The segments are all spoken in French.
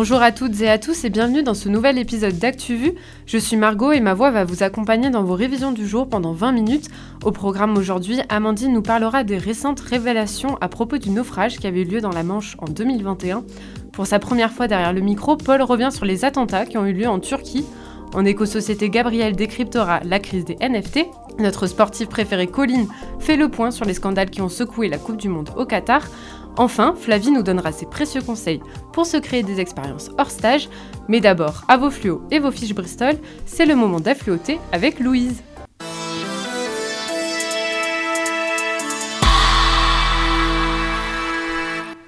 Bonjour à toutes et à tous et bienvenue dans ce nouvel épisode d'ActuVu. Je suis Margot et ma voix va vous accompagner dans vos révisions du jour pendant 20 minutes. Au programme aujourd'hui, Amandine nous parlera des récentes révélations à propos du naufrage qui avait eu lieu dans la Manche en 2021. Pour sa première fois derrière le micro, Paul revient sur les attentats qui ont eu lieu en Turquie. En éco-société, Gabriel décryptera la crise des NFT. Notre sportif préféré Colline fait le point sur les scandales qui ont secoué la Coupe du Monde au Qatar. Enfin, Flavie nous donnera ses précieux conseils pour se créer des expériences hors stage. Mais d'abord, à vos fluos et vos fiches Bristol, c'est le moment d'affluoter avec Louise.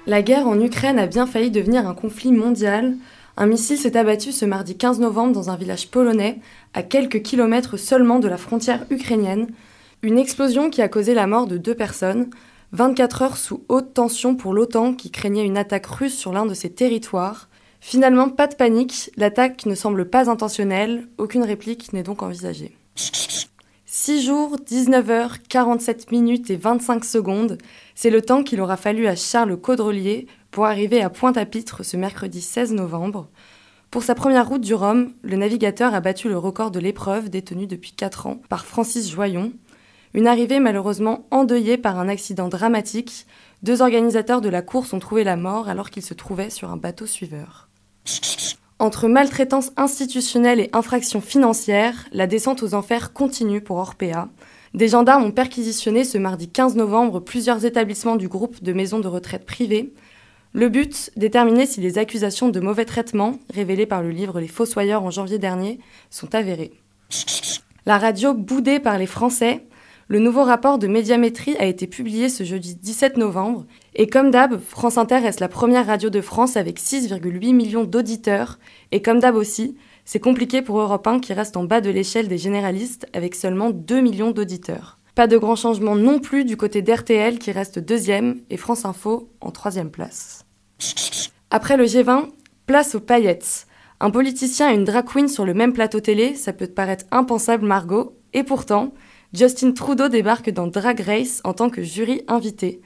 La guerre en Ukraine a bien failli devenir un conflit mondial. Un missile s'est abattu ce mardi 15 novembre dans un village polonais, à quelques kilomètres seulement de la frontière ukrainienne. Une explosion qui a causé la mort de deux personnes. 24 heures sous haute tension pour l'OTAN qui craignait une attaque russe sur l'un de ses territoires. Finalement, pas de panique, l'attaque ne semble pas intentionnelle, aucune réplique n'est donc envisagée. 6 jours, 19 heures, 47 minutes et 25 secondes, c'est le temps qu'il aura fallu à Charles Caudrelier pour arriver à Pointe-à-Pitre ce mercredi 16 novembre. Pour sa première route du Rhum, le navigateur a battu le record de l'épreuve détenue depuis 4 ans par Francis Joyon. Une arrivée malheureusement endeuillée par un accident dramatique. Deux organisateurs de la course ont trouvé la mort alors qu'ils se trouvaient sur un bateau suiveur. Entre maltraitance institutionnelle et infractions financières, la descente aux enfers continue pour Orpea. Des gendarmes ont perquisitionné ce mardi 15 novembre plusieurs établissements du groupe de maisons de retraite privées. Le but, déterminer si les accusations de mauvais traitement, révélées par le livre Les Fossoyeurs en janvier dernier, sont avérées. La radio boudée par les Français, le nouveau rapport de médiamétrie a été publié ce jeudi 17 novembre et comme d'hab, France Inter reste la première radio de France avec 6,8 millions d'auditeurs et comme d'hab aussi, c'est compliqué pour Europe 1 qui reste en bas de l'échelle des généralistes avec seulement 2 millions d'auditeurs. Pas de grand changement non plus du côté d'RTL qui reste deuxième et France Info en troisième place. Après le G20, place aux paillettes. Un politicien et une drag queen sur le même plateau télé, ça peut te paraître impensable Margot, et pourtant, Justin Trudeau débarque dans Drag Race en tant que jury invité.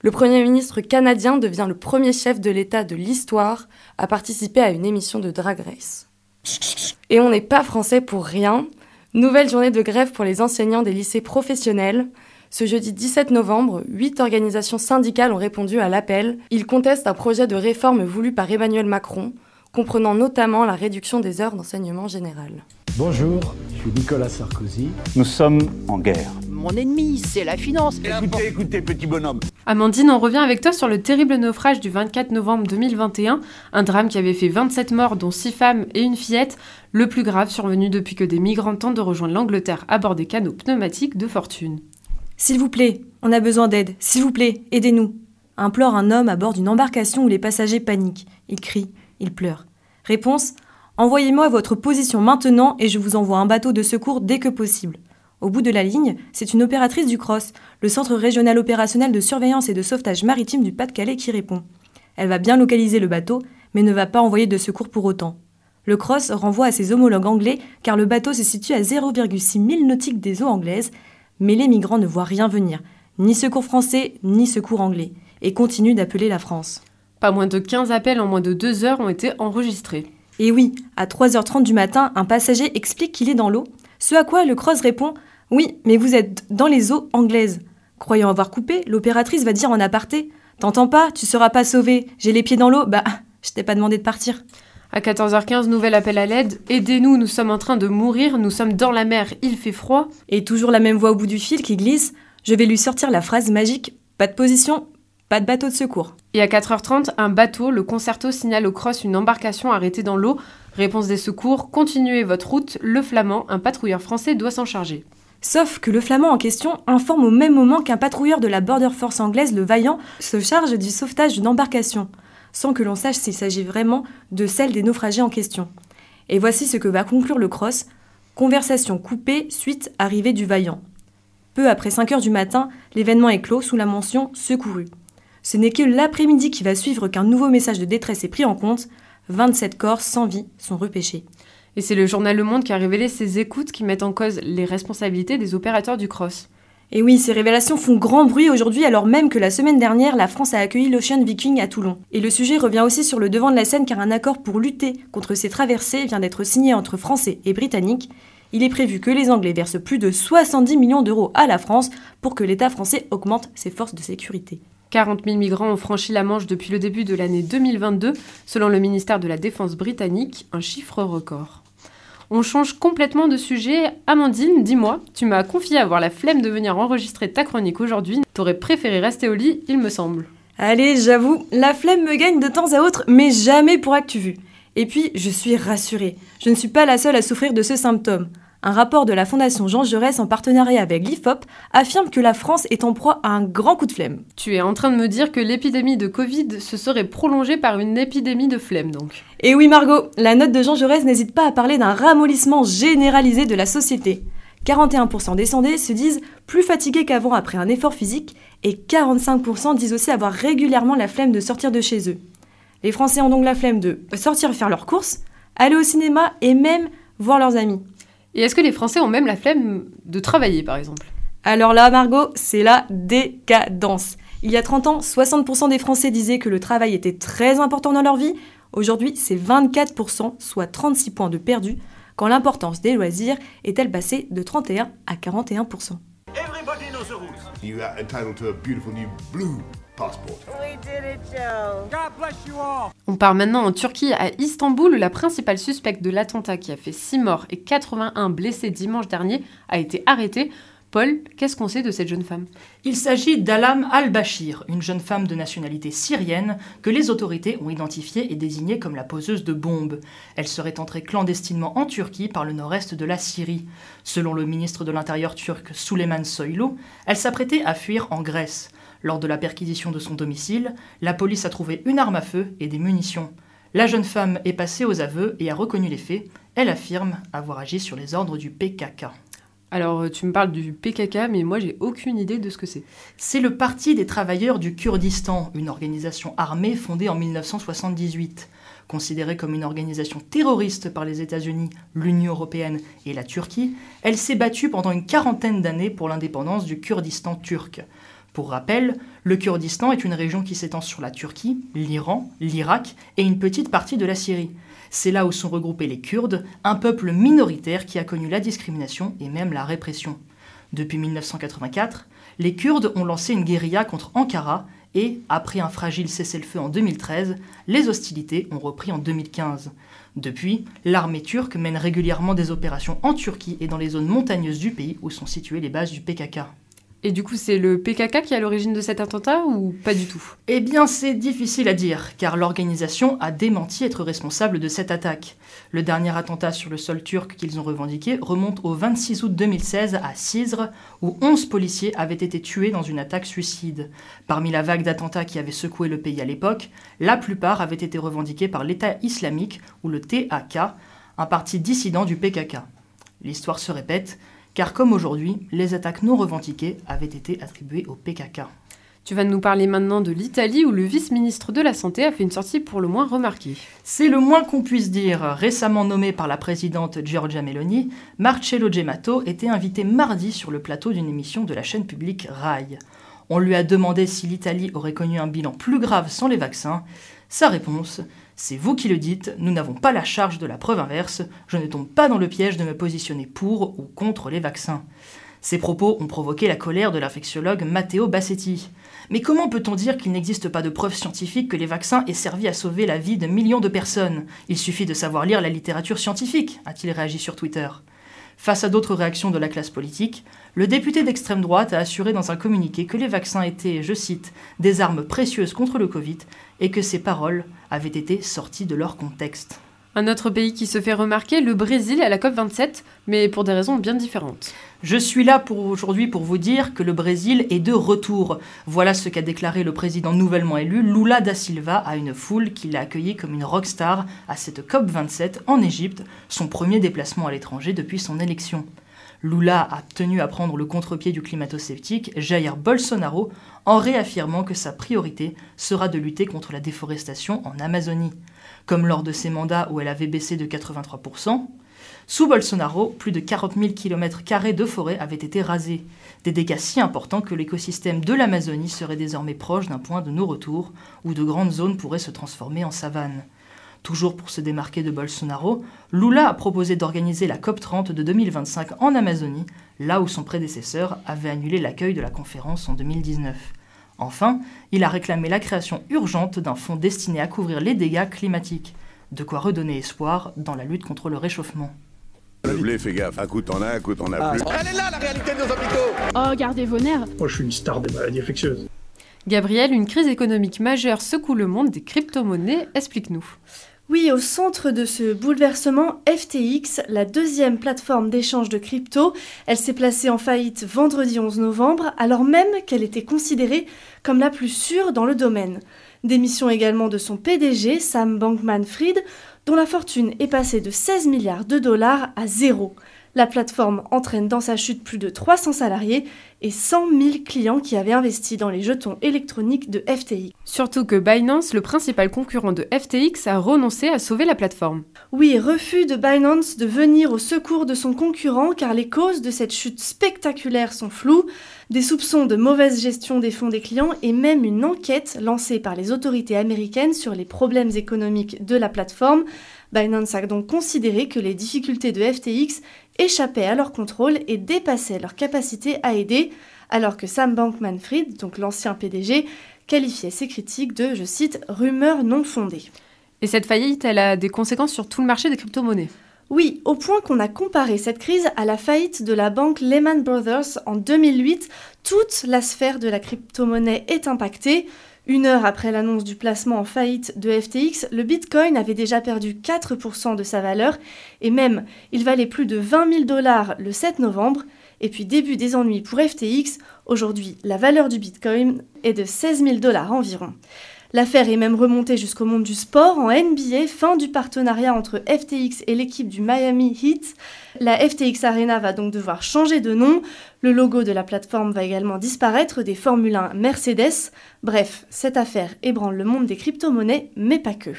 Le Premier ministre canadien devient le premier chef de l'État de l'histoire à participer à une émission de Drag Race. Et on n'est pas français pour rien. Nouvelle journée de grève pour les enseignants des lycées professionnels. Ce jeudi 17 novembre, huit organisations syndicales ont répondu à l'appel. Ils contestent un projet de réforme voulu par Emmanuel Macron, comprenant notamment la réduction des heures d'enseignement général. Bonjour, je suis Nicolas Sarkozy. Nous sommes en guerre. Mon ennemi, c'est la finance. Écoutez, écoutez, petit bonhomme. Amandine, on revient avec toi sur le terrible naufrage du 24 novembre 2021, un drame qui avait fait 27 morts, dont 6 femmes et une fillette, le plus grave survenu depuis que des migrants tentent de rejoindre l'Angleterre à bord des canaux pneumatiques de fortune. S'il vous plaît, on a besoin d'aide. S'il vous plaît, aidez-nous. Implore un homme à bord d'une embarcation où les passagers paniquent. Il crie, il pleure. Réponse Envoyez-moi votre position maintenant et je vous envoie un bateau de secours dès que possible. Au bout de la ligne, c'est une opératrice du CROSS, le Centre régional opérationnel de surveillance et de sauvetage maritime du Pas-de-Calais, qui répond. Elle va bien localiser le bateau, mais ne va pas envoyer de secours pour autant. Le CROSS renvoie à ses homologues anglais car le bateau se situe à 0,6 milles nautiques des eaux anglaises, mais les migrants ne voient rien venir, ni secours français, ni secours anglais, et continuent d'appeler la France. Pas moins de 15 appels en moins de 2 heures ont été enregistrés. Et oui, à 3h30 du matin, un passager explique qu'il est dans l'eau, ce à quoi le Cross répond Oui, mais vous êtes dans les eaux anglaises. Croyant avoir coupé, l'opératrice va dire en aparté T'entends pas, tu seras pas sauvé, j'ai les pieds dans l'eau, bah, je t'ai pas demandé de partir. À 14h15, nouvel appel à l'aide. Aidez-nous, nous sommes en train de mourir, nous sommes dans la mer, il fait froid. Et toujours la même voix au bout du fil qui glisse Je vais lui sortir la phrase magique Pas de position, pas de bateau de secours. Et à 4h30, un bateau, le Concerto, signale au cross une embarcation arrêtée dans l'eau. Réponse des secours, continuez votre route, le Flamand, un patrouilleur français doit s'en charger. Sauf que le Flamand en question informe au même moment qu'un patrouilleur de la Border Force anglaise, le Vaillant, se charge du sauvetage d'une embarcation, sans que l'on sache s'il s'agit vraiment de celle des naufragés en question. Et voici ce que va conclure le cross. Conversation coupée suite arrivée du Vaillant. Peu après 5 heures du matin, l'événement est clos sous la mention secouru. Ce n'est que l'après-midi qui va suivre qu'un nouveau message de détresse est pris en compte. 27 corps sans vie sont repêchés. Et c'est le journal Le Monde qui a révélé ces écoutes qui mettent en cause les responsabilités des opérateurs du cross. Et oui, ces révélations font grand bruit aujourd'hui alors même que la semaine dernière, la France a accueilli l'Ocean Viking à Toulon. Et le sujet revient aussi sur le devant de la scène car un accord pour lutter contre ces traversées vient d'être signé entre Français et Britanniques. Il est prévu que les Anglais versent plus de 70 millions d'euros à la France pour que l'État français augmente ses forces de sécurité. 40 000 migrants ont franchi la Manche depuis le début de l'année 2022, selon le ministère de la Défense britannique, un chiffre record. On change complètement de sujet. Amandine, dis-moi, tu m'as confié avoir la flemme de venir enregistrer ta chronique aujourd'hui. T'aurais préféré rester au lit, il me semble. Allez, j'avoue, la flemme me gagne de temps à autre, mais jamais pour ActuVu. Et puis, je suis rassurée. Je ne suis pas la seule à souffrir de ce symptôme. Un rapport de la Fondation Jean Jaurès en partenariat avec l'IFOP affirme que la France est en proie à un grand coup de flemme. Tu es en train de me dire que l'épidémie de Covid se serait prolongée par une épidémie de flemme donc. Et oui Margot, la note de Jean Jaurès n'hésite pas à parler d'un ramollissement généralisé de la société. 41% des sondés se disent plus fatigués qu'avant après un effort physique et 45% disent aussi avoir régulièrement la flemme de sortir de chez eux. Les Français ont donc la flemme de sortir faire leurs courses, aller au cinéma et même voir leurs amis. Et est-ce que les Français ont même la flemme de travailler, par exemple? Alors là, Margot, c'est la décadence. Il y a 30 ans, 60% des Français disaient que le travail était très important dans leur vie. Aujourd'hui, c'est 24%, soit 36 points de perdu, quand l'importance des loisirs est-elle passée de 31 à 41%. Everybody knows the rules. You are entitled to a beautiful new blue. On part maintenant en Turquie, à Istanbul, où la principale suspecte de l'attentat qui a fait 6 morts et 81 blessés dimanche dernier a été arrêtée. Paul, qu'est-ce qu'on sait de cette jeune femme? Il s'agit d'Alam al-Bashir, une jeune femme de nationalité syrienne que les autorités ont identifiée et désignée comme la poseuse de bombes. Elle serait entrée clandestinement en Turquie par le nord-est de la Syrie. Selon le ministre de l'Intérieur turc Süleyman Soylu, elle s'apprêtait à fuir en Grèce. Lors de la perquisition de son domicile, la police a trouvé une arme à feu et des munitions. La jeune femme est passée aux aveux et a reconnu les faits. Elle affirme avoir agi sur les ordres du PKK. Alors, euh, tu me parles du PKK, mais moi, j'ai aucune idée de ce que c'est. C'est le Parti des travailleurs du Kurdistan, une organisation armée fondée en 1978. Considérée comme une organisation terroriste par les États-Unis, l'Union européenne et la Turquie, elle s'est battue pendant une quarantaine d'années pour l'indépendance du Kurdistan turc. Pour rappel, le Kurdistan est une région qui s'étend sur la Turquie, l'Iran, l'Irak et une petite partie de la Syrie. C'est là où sont regroupés les Kurdes, un peuple minoritaire qui a connu la discrimination et même la répression. Depuis 1984, les Kurdes ont lancé une guérilla contre Ankara et, après un fragile cessez-le-feu en 2013, les hostilités ont repris en 2015. Depuis, l'armée turque mène régulièrement des opérations en Turquie et dans les zones montagneuses du pays où sont situées les bases du PKK. Et du coup, c'est le PKK qui est à l'origine de cet attentat ou pas du tout? Eh bien, c'est difficile à dire, car l'organisation a démenti être responsable de cette attaque. Le dernier attentat sur le sol turc qu'ils ont revendiqué remonte au 26 août 2016 à Cizre, où 11 policiers avaient été tués dans une attaque suicide. Parmi la vague d'attentats qui avait secoué le pays à l'époque, la plupart avaient été revendiqués par l'État islamique, ou le TAK, un parti dissident du PKK. L'histoire se répète, car comme aujourd'hui, les attaques non revendiquées avaient été attribuées au PKK. Tu vas nous parler maintenant de l'Italie où le vice-ministre de la Santé a fait une sortie pour le moins remarquée. C'est le moins qu'on puisse dire. Récemment nommé par la présidente Giorgia Meloni, Marcello Gemato était invité mardi sur le plateau d'une émission de la chaîne publique RAI. On lui a demandé si l'Italie aurait connu un bilan plus grave sans les vaccins. Sa réponse c'est vous qui le dites, nous n'avons pas la charge de la preuve inverse, je ne tombe pas dans le piège de me positionner pour ou contre les vaccins. Ces propos ont provoqué la colère de l'infectiologue Matteo Bassetti. Mais comment peut-on dire qu'il n'existe pas de preuves scientifiques que les vaccins aient servi à sauver la vie de millions de personnes? Il suffit de savoir lire la littérature scientifique, a-t-il réagi sur Twitter. Face à d'autres réactions de la classe politique, le député d'extrême droite a assuré dans un communiqué que les vaccins étaient, je cite, des armes précieuses contre le Covid et que ces paroles avaient été sorties de leur contexte. Un autre pays qui se fait remarquer, le Brésil, à la COP27, mais pour des raisons bien différentes. Je suis là pour aujourd'hui pour vous dire que le Brésil est de retour. Voilà ce qu'a déclaré le président nouvellement élu, Lula da Silva, à une foule qui l'a accueilli comme une rockstar à cette COP27 en Égypte, son premier déplacement à l'étranger depuis son élection. Lula a tenu à prendre le contre-pied du climato-sceptique Jair Bolsonaro en réaffirmant que sa priorité sera de lutter contre la déforestation en Amazonie. Comme lors de ses mandats où elle avait baissé de 83%, Sous Bolsonaro, plus de 40 000 km de forêt avaient été rasés. Des dégâts si importants que l'écosystème de l'Amazonie serait désormais proche d'un point de non-retour où de grandes zones pourraient se transformer en savane. Toujours pour se démarquer de Bolsonaro, Lula a proposé d'organiser la COP30 de 2025 en Amazonie, là où son prédécesseur avait annulé l'accueil de la conférence en 2019. Enfin, il a réclamé la création urgente d'un fonds destiné à couvrir les dégâts climatiques, de quoi redonner espoir dans la lutte contre le réchauffement. Le blé, fais gaffe, un coup t'en as, un coup t'en as plus. Elle est là la réalité de nos hôpitaux Oh, gardez vos nerfs Moi je suis une star des maladies infectieuses. Gabriel, une crise économique majeure secoue le monde des crypto-monnaies, explique-nous. Oui, au centre de ce bouleversement, FTX, la deuxième plateforme d'échange de crypto, elle s'est placée en faillite vendredi 11 novembre, alors même qu'elle était considérée comme la plus sûre dans le domaine. Démission également de son PDG, Sam Bankman-Fried, dont la fortune est passée de 16 milliards de dollars à zéro. La plateforme entraîne dans sa chute plus de 300 salariés et 100 000 clients qui avaient investi dans les jetons électroniques de FTX. Surtout que Binance, le principal concurrent de FTX, a renoncé à sauver la plateforme. Oui, refus de Binance de venir au secours de son concurrent car les causes de cette chute spectaculaire sont floues. Des soupçons de mauvaise gestion des fonds des clients et même une enquête lancée par les autorités américaines sur les problèmes économiques de la plateforme. Binance a donc considéré que les difficultés de FTX échappaient à leur contrôle et dépassaient leur capacité à aider, alors que Sam Bankman-Fried, donc l'ancien PDG, qualifiait ces critiques de, je cite, rumeurs non fondées. Et cette faillite, elle a des conséquences sur tout le marché des crypto-monnaies oui, au point qu'on a comparé cette crise à la faillite de la banque Lehman Brothers en 2008, toute la sphère de la crypto-monnaie est impactée. Une heure après l'annonce du placement en faillite de FTX, le Bitcoin avait déjà perdu 4% de sa valeur et même il valait plus de 20 000 dollars le 7 novembre. Et puis début des ennuis pour FTX, aujourd'hui la valeur du Bitcoin est de 16 000 dollars environ. L'affaire est même remontée jusqu'au monde du sport en NBA, fin du partenariat entre FTX et l'équipe du Miami Heat. La FTX Arena va donc devoir changer de nom. Le logo de la plateforme va également disparaître des Formule 1 Mercedes. Bref, cette affaire ébranle le monde des crypto-monnaies, mais pas que.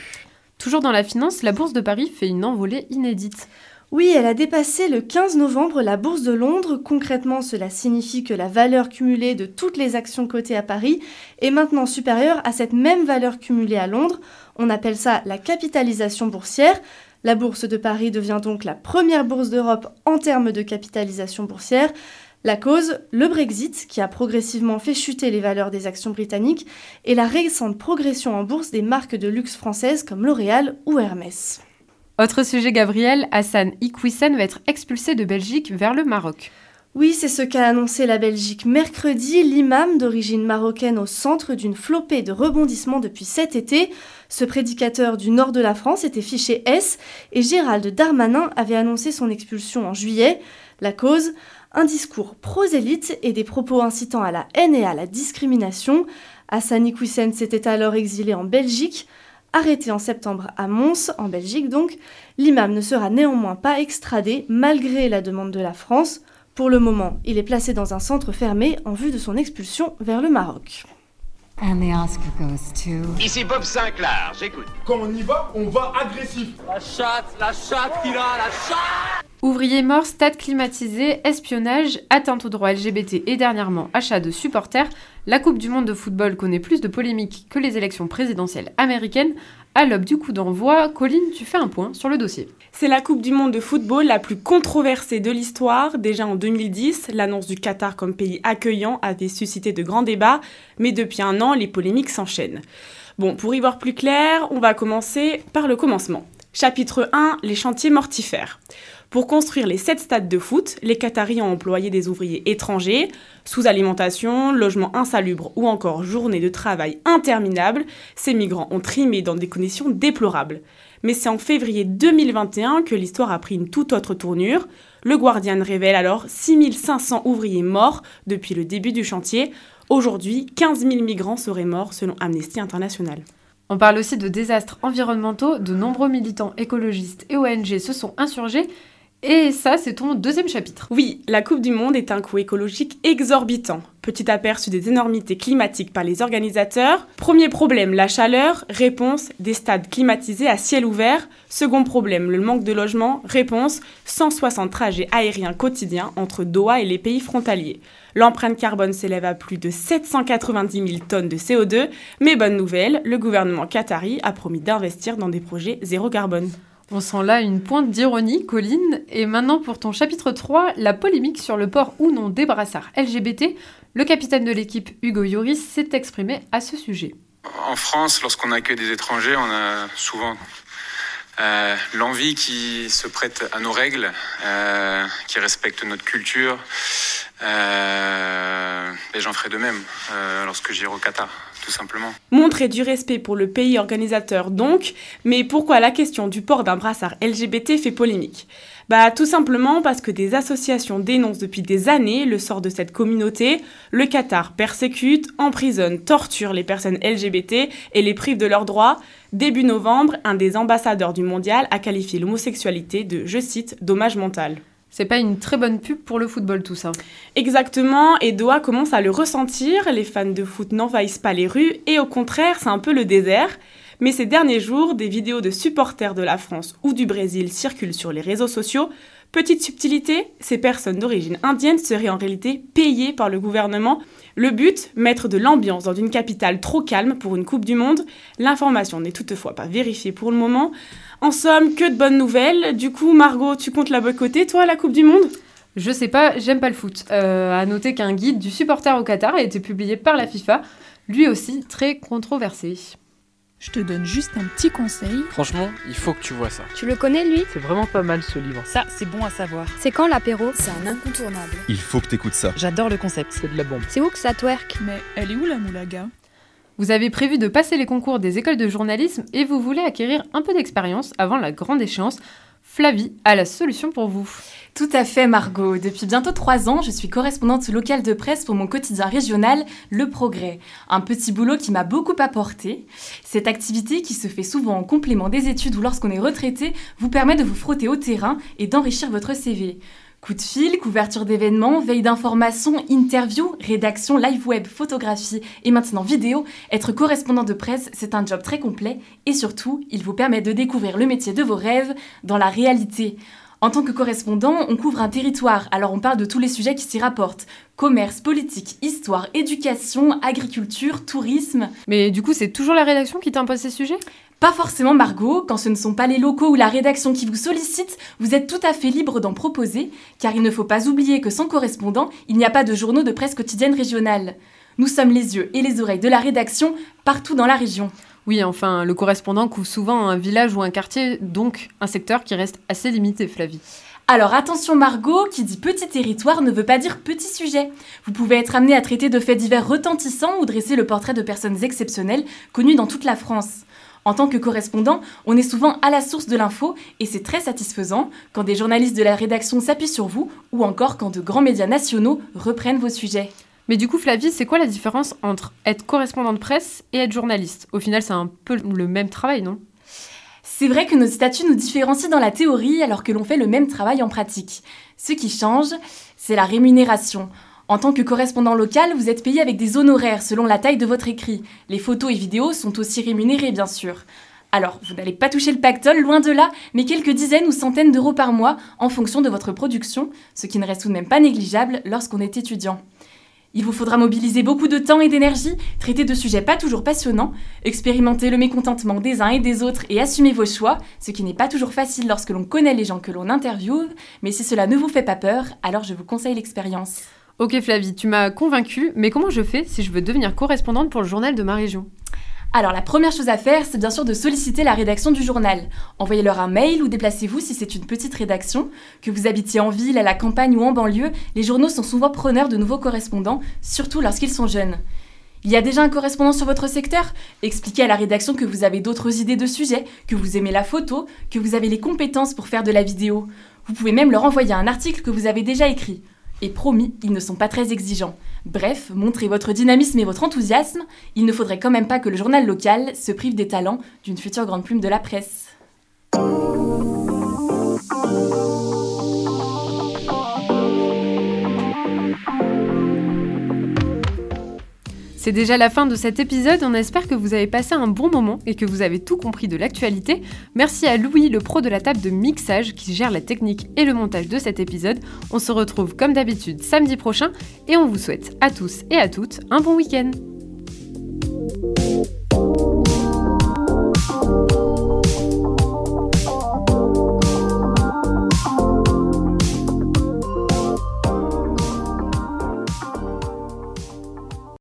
Toujours dans la finance, la bourse de Paris fait une envolée inédite. Oui, elle a dépassé le 15 novembre la bourse de Londres. Concrètement, cela signifie que la valeur cumulée de toutes les actions cotées à Paris est maintenant supérieure à cette même valeur cumulée à Londres. On appelle ça la capitalisation boursière. La bourse de Paris devient donc la première bourse d'Europe en termes de capitalisation boursière. La cause, le Brexit, qui a progressivement fait chuter les valeurs des actions britanniques, et la récente progression en bourse des marques de luxe françaises comme L'Oréal ou Hermès. Autre sujet, Gabriel, Hassan Iquissen va être expulsé de Belgique vers le Maroc. Oui, c'est ce qu'a annoncé la Belgique mercredi. L'imam d'origine marocaine au centre d'une flopée de rebondissements depuis cet été. Ce prédicateur du nord de la France était fiché S et Gérald Darmanin avait annoncé son expulsion en juillet. La cause Un discours prosélyte et des propos incitant à la haine et à la discrimination. Hassan Iquissen s'était alors exilé en Belgique. Arrêté en septembre à Mons, en Belgique donc, l'imam ne sera néanmoins pas extradé malgré la demande de la France. Pour le moment, il est placé dans un centre fermé en vue de son expulsion vers le Maroc. Ici Bob Sinclair, j'écoute. Quand on y va, on va agressif. La chatte, la chatte qu'il a, la chatte Ouvriers morts, stade climatisé, espionnage, atteinte aux droits LGBT et dernièrement achat de supporters, la Coupe du Monde de football connaît plus de polémiques que les élections présidentielles américaines. À l'aube du coup d'envoi, Colline, tu fais un point sur le dossier. C'est la Coupe du Monde de football la plus controversée de l'histoire. Déjà en 2010, l'annonce du Qatar comme pays accueillant avait suscité de grands débats, mais depuis un an, les polémiques s'enchaînent. Bon, pour y voir plus clair, on va commencer par le commencement. Chapitre 1, les chantiers mortifères. Pour construire les sept stades de foot, les Qataris ont employé des ouvriers étrangers, sous-alimentation, logement insalubre ou encore journées de travail interminables. Ces migrants ont trimé dans des conditions déplorables. Mais c'est en février 2021 que l'histoire a pris une toute autre tournure. Le Guardian révèle alors 6500 ouvriers morts depuis le début du chantier. Aujourd'hui, 15 000 migrants seraient morts selon Amnesty International. On parle aussi de désastres environnementaux, de nombreux militants écologistes et ONG se sont insurgés Et ça, c'est ton deuxième chapitre. Oui, la Coupe du Monde est un coût écologique exorbitant. Petit aperçu des énormités climatiques par les organisateurs. Premier problème, la chaleur. Réponse, des stades climatisés à ciel ouvert. Second problème, le manque de logement. Réponse, 160 trajets aériens quotidiens entre Doha et les pays frontaliers. L'empreinte carbone s'élève à plus de 790 000 tonnes de CO2. Mais bonne nouvelle, le gouvernement qatari a promis d'investir dans des projets zéro carbone. On sent là une pointe d'ironie, Colline. Et maintenant pour ton chapitre 3, la polémique sur le port ou non des brassards LGBT, le capitaine de l'équipe Hugo Yoris s'est exprimé à ce sujet. En France, lorsqu'on accueille des étrangers, on a souvent euh, l'envie qui se prête à nos règles, euh, qui respectent notre culture. Euh, et j'en ferai de même lorsque j'irai au Qatar tout simplement. Montrer du respect pour le pays organisateur donc, mais pourquoi la question du port d'un brassard LGBT fait polémique? Bah tout simplement parce que des associations dénoncent depuis des années le sort de cette communauté. Le Qatar persécute, emprisonne, torture les personnes LGBT et les prive de leurs droits. Début novembre, un des ambassadeurs du mondial a qualifié l'homosexualité de, je cite, dommage mental. C'est pas une très bonne pub pour le football tout ça. Exactement, et Doha commence à le ressentir, les fans de foot n'envahissent pas les rues, et au contraire, c'est un peu le désert. Mais ces derniers jours, des vidéos de supporters de la France ou du Brésil circulent sur les réseaux sociaux. Petite subtilité, ces personnes d'origine indienne seraient en réalité payées par le gouvernement. Le but, mettre de l'ambiance dans une capitale trop calme pour une Coupe du Monde. L'information n'est toutefois pas vérifiée pour le moment. En somme, que de bonnes nouvelles. Du coup, Margot, tu comptes la boycotter, toi, la Coupe du Monde? Je sais pas, j'aime pas le foot. Euh, à noter qu'un guide du supporter au Qatar a été publié par la FIFA, lui aussi très controversé. Je te donne juste un petit conseil. Franchement, il faut que tu vois ça. Tu le connais, lui? C'est vraiment pas mal ce livre. Ça, c'est bon à savoir. C'est quand l'apéro? C'est un incontournable. Il faut que t'écoutes ça. J'adore le concept. C'est de la bombe. C'est où que ça twerk? Mais elle est où la moulaga? Vous avez prévu de passer les concours des écoles de journalisme et vous voulez acquérir un peu d'expérience avant la grande échéance. Flavie a la solution pour vous. Tout à fait, Margot. Depuis bientôt trois ans, je suis correspondante locale de presse pour mon quotidien régional, Le Progrès. Un petit boulot qui m'a beaucoup apporté. Cette activité, qui se fait souvent en complément des études ou lorsqu'on est retraité, vous permet de vous frotter au terrain et d'enrichir votre CV. Coup de fil, couverture d'événements, veille d'informations, interview, rédaction, live web, photographie et maintenant vidéo, être correspondant de presse, c'est un job très complet et surtout, il vous permet de découvrir le métier de vos rêves dans la réalité. En tant que correspondant, on couvre un territoire, alors on parle de tous les sujets qui s'y rapportent. Commerce, politique, histoire, éducation, agriculture, tourisme. Mais du coup, c'est toujours la rédaction qui t'impose ces sujets Pas forcément Margot, quand ce ne sont pas les locaux ou la rédaction qui vous sollicitent, vous êtes tout à fait libre d'en proposer, car il ne faut pas oublier que sans correspondant, il n'y a pas de journaux de presse quotidienne régionale. Nous sommes les yeux et les oreilles de la rédaction partout dans la région. Oui, enfin, le correspondant couvre souvent un village ou un quartier, donc un secteur qui reste assez limité, Flavie. Alors attention Margot, qui dit petit territoire ne veut pas dire petit sujet. Vous pouvez être amené à traiter de faits divers retentissants ou dresser le portrait de personnes exceptionnelles connues dans toute la France. En tant que correspondant, on est souvent à la source de l'info et c'est très satisfaisant quand des journalistes de la rédaction s'appuient sur vous ou encore quand de grands médias nationaux reprennent vos sujets. Mais du coup, Flavie, c'est quoi la différence entre être correspondant de presse et être journaliste? Au final, c'est un peu le même travail, non? C'est vrai que nos statuts nous différencient dans la théorie alors que l'on fait le même travail en pratique. Ce qui change, c'est la rémunération. En tant que correspondant local, vous êtes payé avec des honoraires selon la taille de votre écrit. Les photos et vidéos sont aussi rémunérées, bien sûr. Alors, vous n'allez pas toucher le pactole, loin de là, mais quelques dizaines ou centaines d'euros par mois en fonction de votre production, ce qui ne reste tout de même pas négligeable lorsqu'on est étudiant. Il vous faudra mobiliser beaucoup de temps et d'énergie, traiter de sujets pas toujours passionnants, expérimenter le mécontentement des uns et des autres et assumer vos choix, ce qui n'est pas toujours facile lorsque l'on connaît les gens que l'on interviewe, mais si cela ne vous fait pas peur, alors je vous conseille l'expérience. Ok Flavie, tu m'as convaincue, mais comment je fais si je veux devenir correspondante pour le journal de ma région alors la première chose à faire, c'est bien sûr de solliciter la rédaction du journal. Envoyez-leur un mail ou déplacez-vous si c'est une petite rédaction. Que vous habitiez en ville, à la campagne ou en banlieue, les journaux sont souvent preneurs de nouveaux correspondants, surtout lorsqu'ils sont jeunes. Il y a déjà un correspondant sur votre secteur? Expliquez à la rédaction que vous avez d'autres idées de sujets, que vous aimez la photo, que vous avez les compétences pour faire de la vidéo. Vous pouvez même leur envoyer un article que vous avez déjà écrit. Et promis, ils ne sont pas très exigeants. Bref, montrez votre dynamisme et votre enthousiasme. Il ne faudrait quand même pas que le journal local se prive des talents d'une future grande plume de la presse. C'est déjà la fin de cet épisode, on espère que vous avez passé un bon moment et que vous avez tout compris de l'actualité. Merci à Louis, le pro de la table de mixage qui gère la technique et le montage de cet épisode. On se retrouve comme d'habitude samedi prochain et on vous souhaite à tous et à toutes un bon week-end.